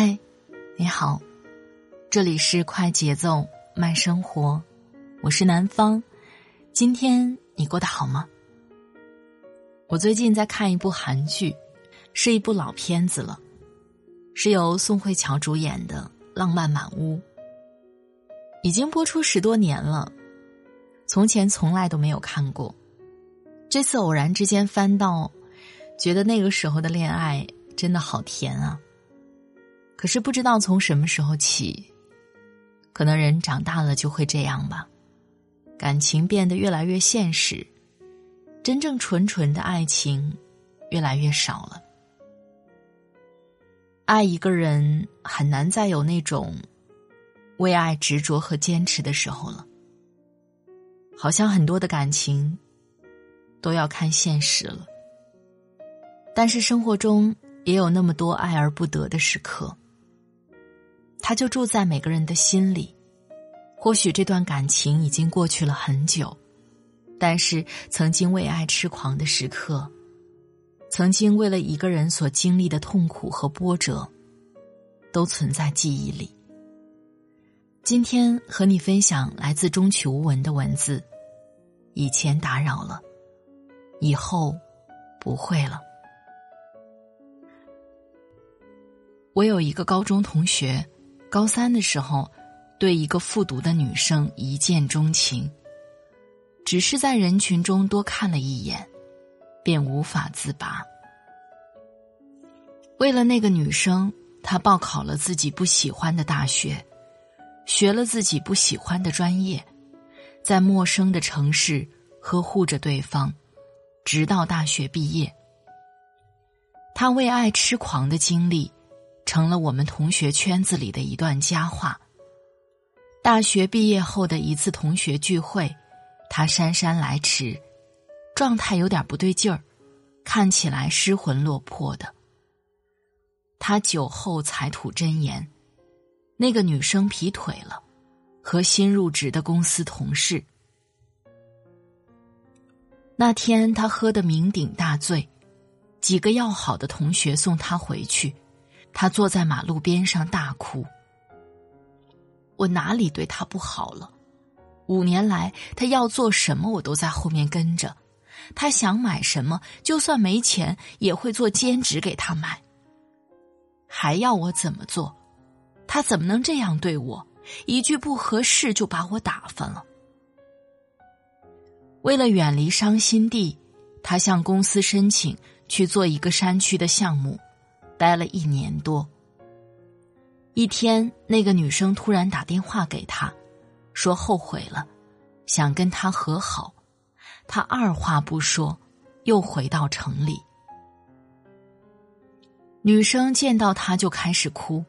嗨，你好，这里是快节奏慢生活，我是南方。今天你过得好吗？我最近在看一部韩剧。是一部老片子了，是由宋慧乔主演的《浪漫满屋》，已经播出十多年了，从前从来都没有看过，这次偶然之间翻到，觉得那个时候的恋爱真的好甜啊。可是不知道从什么时候起，可能人长大了就会这样吧，感情变得越来越现实，真正纯纯的爱情越来越少了。爱一个人很难再有那种为爱执着和坚持的时候了，好像很多的感情都要看现实了。但是生活中也有那么多爱而不得的时刻，他就住在每个人的心里。或许这段感情已经过去了很久，但是曾经为爱痴狂的时刻。曾经为了一个人所经历的痛苦和波折，都存在记忆里。今天和你分享来自中曲无闻的文字。以前打扰了，以后不会了。我有一个高中同学，高三的时候对一个复读的女生一见钟情，只是在人群中多看了一眼。便无法自拔。为了那个女生，他报考了自己不喜欢的大学，学了自己不喜欢的专业，在陌生的城市呵护着对方，直到大学毕业。他为爱痴狂的经历，成了我们同学圈子里的一段佳话。大学毕业后的一次同学聚会，他姗姗来迟。状态有点不对劲儿，看起来失魂落魄的。他酒后才吐真言：那个女生劈腿了，和新入职的公司同事。那天他喝得酩酊大醉，几个要好的同学送他回去，他坐在马路边上大哭。我哪里对他不好了？五年来，他要做什么，我都在后面跟着。他想买什么，就算没钱也会做兼职给他买。还要我怎么做？他怎么能这样对我？一句不合适就把我打发了。为了远离伤心地，他向公司申请去做一个山区的项目，待了一年多。一天，那个女生突然打电话给他，说后悔了，想跟他和好。他二话不说，又回到城里。女生见到他就开始哭，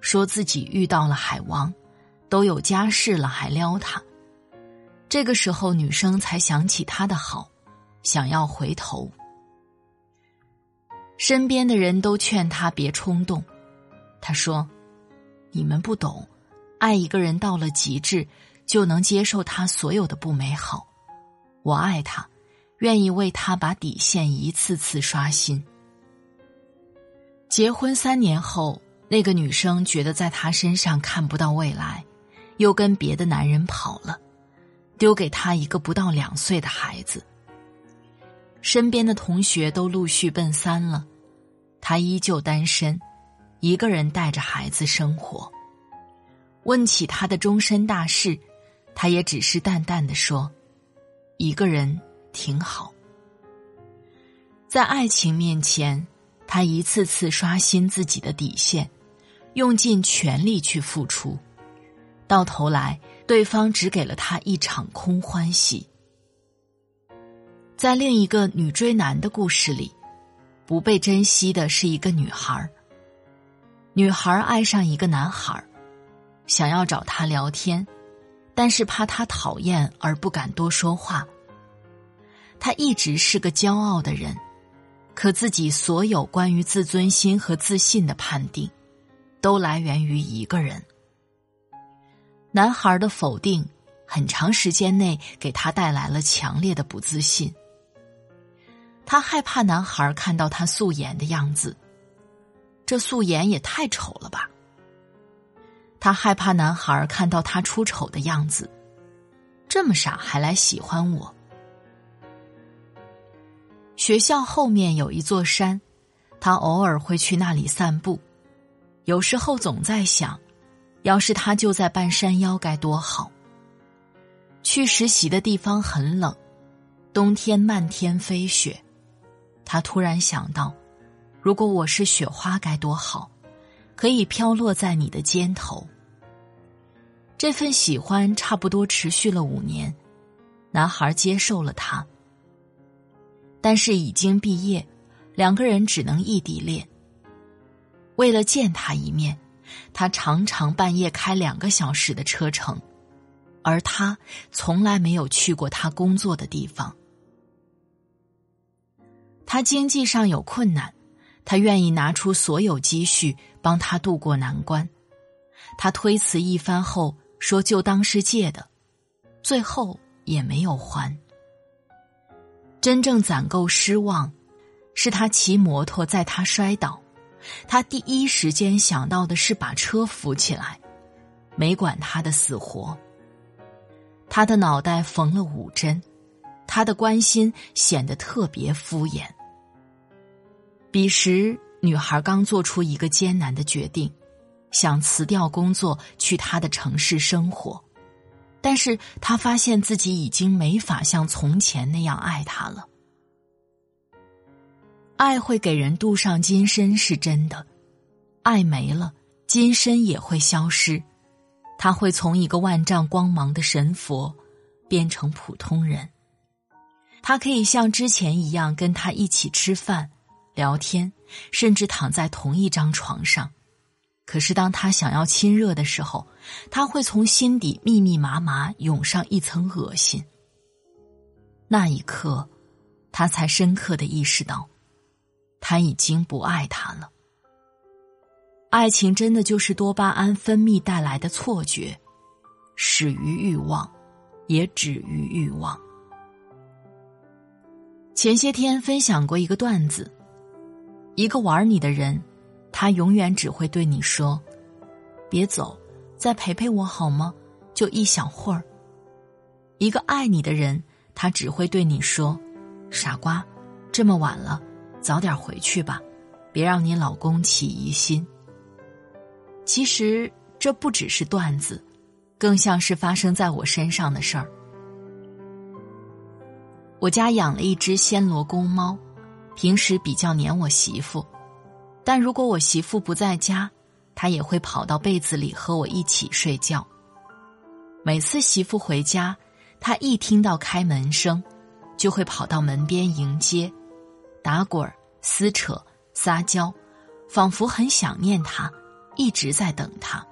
说自己遇到了海王，都有家室了还撩他。这个时候，女生才想起他的好，想要回头。身边的人都劝他别冲动，他说：“你们不懂，爱一个人到了极致，就能接受他所有的不美好。”我爱他，愿意为他把底线一次次刷新。结婚三年后，那个女生觉得在他身上看不到未来，又跟别的男人跑了，丢给他一个不到两岁的孩子。身边的同学都陆续奔三了，他依旧单身，一个人带着孩子生活。问起他的终身大事，他也只是淡淡的说。一个人挺好，在爱情面前，他一次次刷新自己的底线，用尽全力去付出，到头来对方只给了他一场空欢喜。在另一个女追男的故事里，不被珍惜的是一个女孩。女孩爱上一个男孩，想要找他聊天，但是怕他讨厌而不敢多说话。他一直是个骄傲的人，可自己所有关于自尊心和自信的判定，都来源于一个人。男孩的否定，很长时间内给他带来了强烈的不自信。他害怕男孩看到他素颜的样子，这素颜也太丑了吧。他害怕男孩看到他出丑的样子，这么傻还来喜欢我。学校后面有一座山，他偶尔会去那里散步。有时候总在想，要是他就在半山腰该多好。去实习的地方很冷，冬天漫天飞雪。他突然想到，如果我是雪花该多好，可以飘落在你的肩头。这份喜欢差不多持续了五年，男孩接受了他。但是已经毕业，两个人只能异地恋。为了见他一面，他常常半夜开两个小时的车程，而他从来没有去过他工作的地方。他经济上有困难，他愿意拿出所有积蓄帮他渡过难关。他推辞一番后说就当是借的，最后也没有还。真正攒够失望，是他骑摩托载他摔倒，他第一时间想到的是把车扶起来，没管他的死活。他的脑袋缝了五针，他的关心显得特别敷衍。彼时，女孩刚做出一个艰难的决定，想辞掉工作去他的城市生活。但是他发现自己已经没法像从前那样爱他了。爱会给人镀上金身是真的，爱没了，金身也会消失。他会从一个万丈光芒的神佛，变成普通人。他可以像之前一样跟他一起吃饭、聊天，甚至躺在同一张床上。可是，当他想要亲热的时候，他会从心底密密麻麻涌上一层恶心。那一刻，他才深刻的意识到，他已经不爱他了。爱情真的就是多巴胺分泌带来的错觉，始于欲望，也止于欲望。前些天分享过一个段子，一个玩你的人。他永远只会对你说：“别走，再陪陪我好吗？就一小会儿。”一个爱你的人，他只会对你说：“傻瓜，这么晚了，早点回去吧，别让你老公起疑心。”其实这不只是段子，更像是发生在我身上的事儿。我家养了一只暹罗公猫，平时比较黏我媳妇。但如果我媳妇不在家，他也会跑到被子里和我一起睡觉。每次媳妇回家，他一听到开门声，就会跑到门边迎接，打滚、撕扯、撒娇，仿佛很想念他，一直在等他。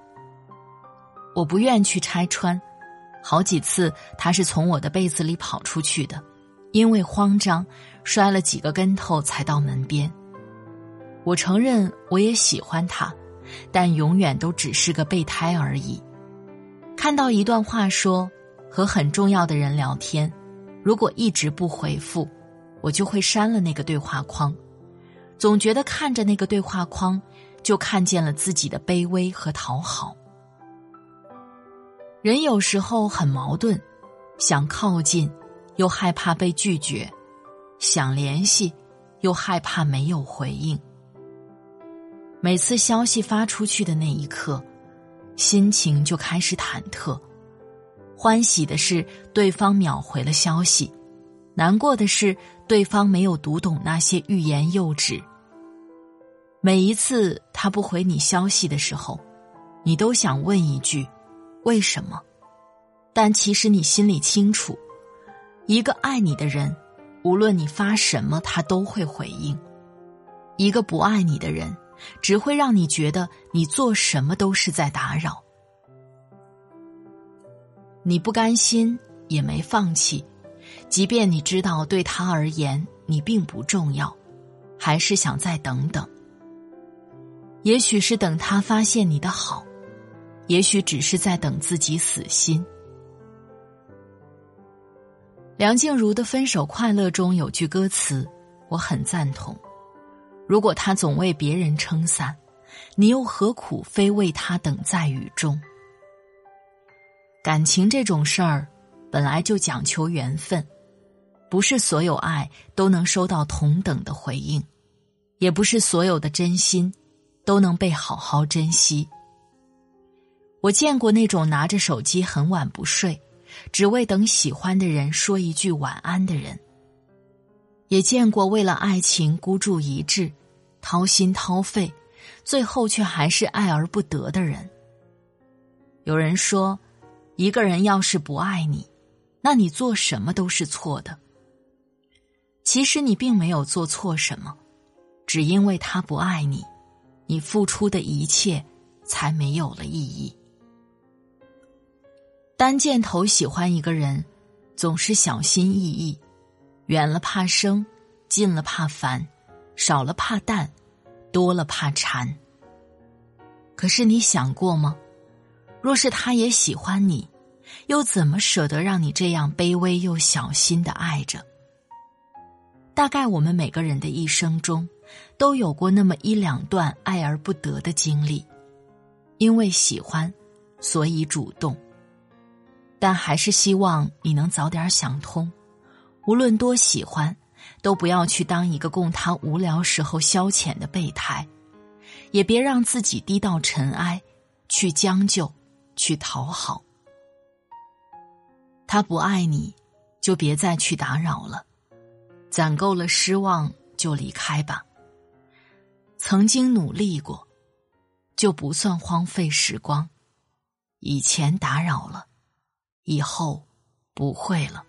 我不愿去拆穿，好几次他是从我的被子里跑出去的，因为慌张，摔了几个跟头才到门边。我承认，我也喜欢他，但永远都只是个备胎而已。看到一段话说，和很重要的人聊天，如果一直不回复，我就会删了那个对话框。总觉得看着那个对话框，就看见了自己的卑微和讨好。人有时候很矛盾，想靠近，又害怕被拒绝；想联系，又害怕没有回应。每次消息发出去的那一刻，心情就开始忐忑。欢喜的是对方秒回了消息，难过的是对方没有读懂那些欲言又止。每一次他不回你消息的时候，你都想问一句：“为什么？但其实你心里清楚，一个爱你的人，无论你发什么，他都会回应；一个不爱你的人，只会让你觉得你做什么都是在打扰。你不甘心，也没放弃，即便你知道对他而言你并不重要，还是想再等等。也许是等他发现你的好，也许只是在等自己死心。梁静茹的《分手快乐》中有句歌词，我很赞同：如果他总为别人撑伞，你又何苦非为他等在雨中？感情这种事儿，本来就讲求缘分，不是所有爱都能收到同等的回应，也不是所有的真心。都能被好好珍惜。我见过那种拿着手机很晚不睡，只为等喜欢的人说一句晚安的人；也见过为了爱情孤注一掷、掏心掏肺，最后却还是爱而不得的人。有人说，一个人要是不爱你，那你做什么都是错的。其实你并没有做错什么，只因为他不爱你。你付出的一切，才没有了意义。单箭头喜欢一个人，总是小心翼翼，远了怕生，近了怕烦，少了怕淡，多了怕缠。可是你想过吗？若是他也喜欢你，又怎么舍得让你这样卑微又小心的爱着？大概我们每个人的一生中。都有过那么一两段爱而不得的经历，因为喜欢，所以主动。但还是希望你能早点想通，无论多喜欢，都不要去当一个供他无聊时候消遣的备胎，也别让自己低到尘埃，去将就，去讨好。他不爱你，就别再去打扰了，攒够了失望就离开吧。曾经努力过，就不算荒废时光。以前打扰了，以后不会了。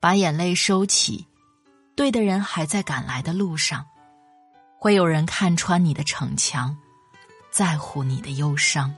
把眼泪收起，对的人还在赶来的路上。会有人看穿你的逞强，在乎你的忧伤。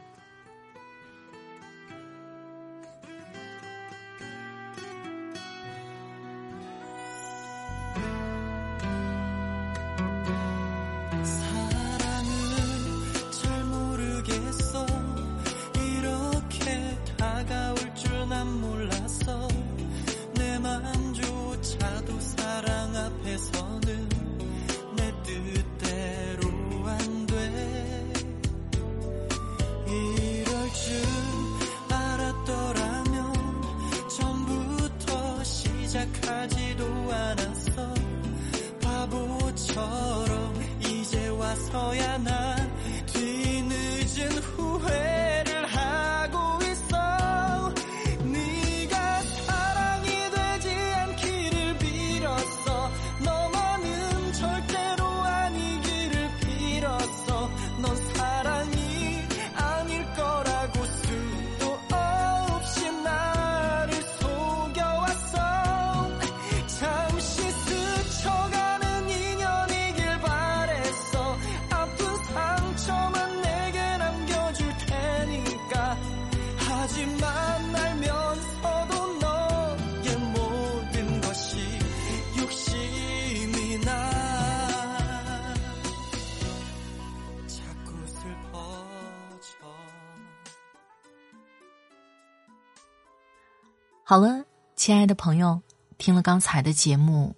好了，亲爱的朋友，听了刚才的节目，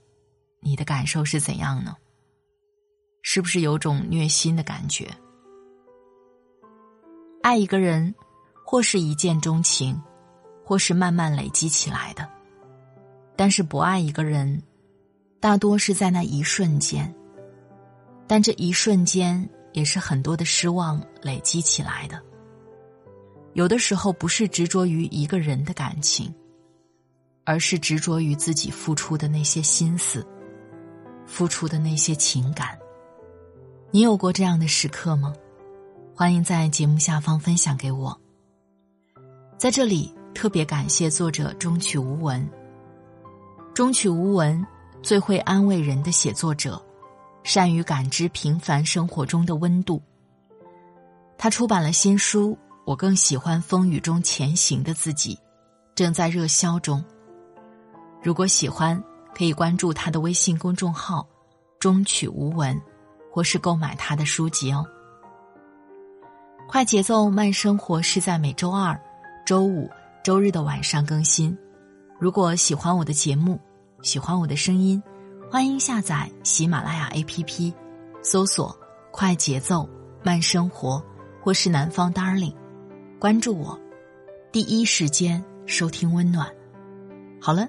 你的感受是怎样呢？是不是有种虐心的感觉？爱一个人，或是一见钟情，或是慢慢累积起来的；但是不爱一个人，大多是在那一瞬间。但这一瞬间，也是很多的失望累积起来的。有的时候，不是执着于一个人的感情。而是执着于自己付出的那些心思，付出的那些情感。你有过这样的时刻吗？欢迎在节目下方分享给我。在这里特别感谢作者中曲无闻。中曲无闻最会安慰人的写作者，善于感知平凡生活中的温度。他出版了新书《我更喜欢风雨中前行的自己》，正在热销中。如果喜欢，可以关注他的微信公众号“中曲无闻”，或是购买他的书籍哦。快节奏慢生活是在每周二、周五、周日的晚上更新。如果喜欢我的节目，喜欢我的声音，欢迎下载喜马拉雅 APP，搜索“快节奏慢生活”或是“南方 Darling”，关注我，第一时间收听温暖。好了。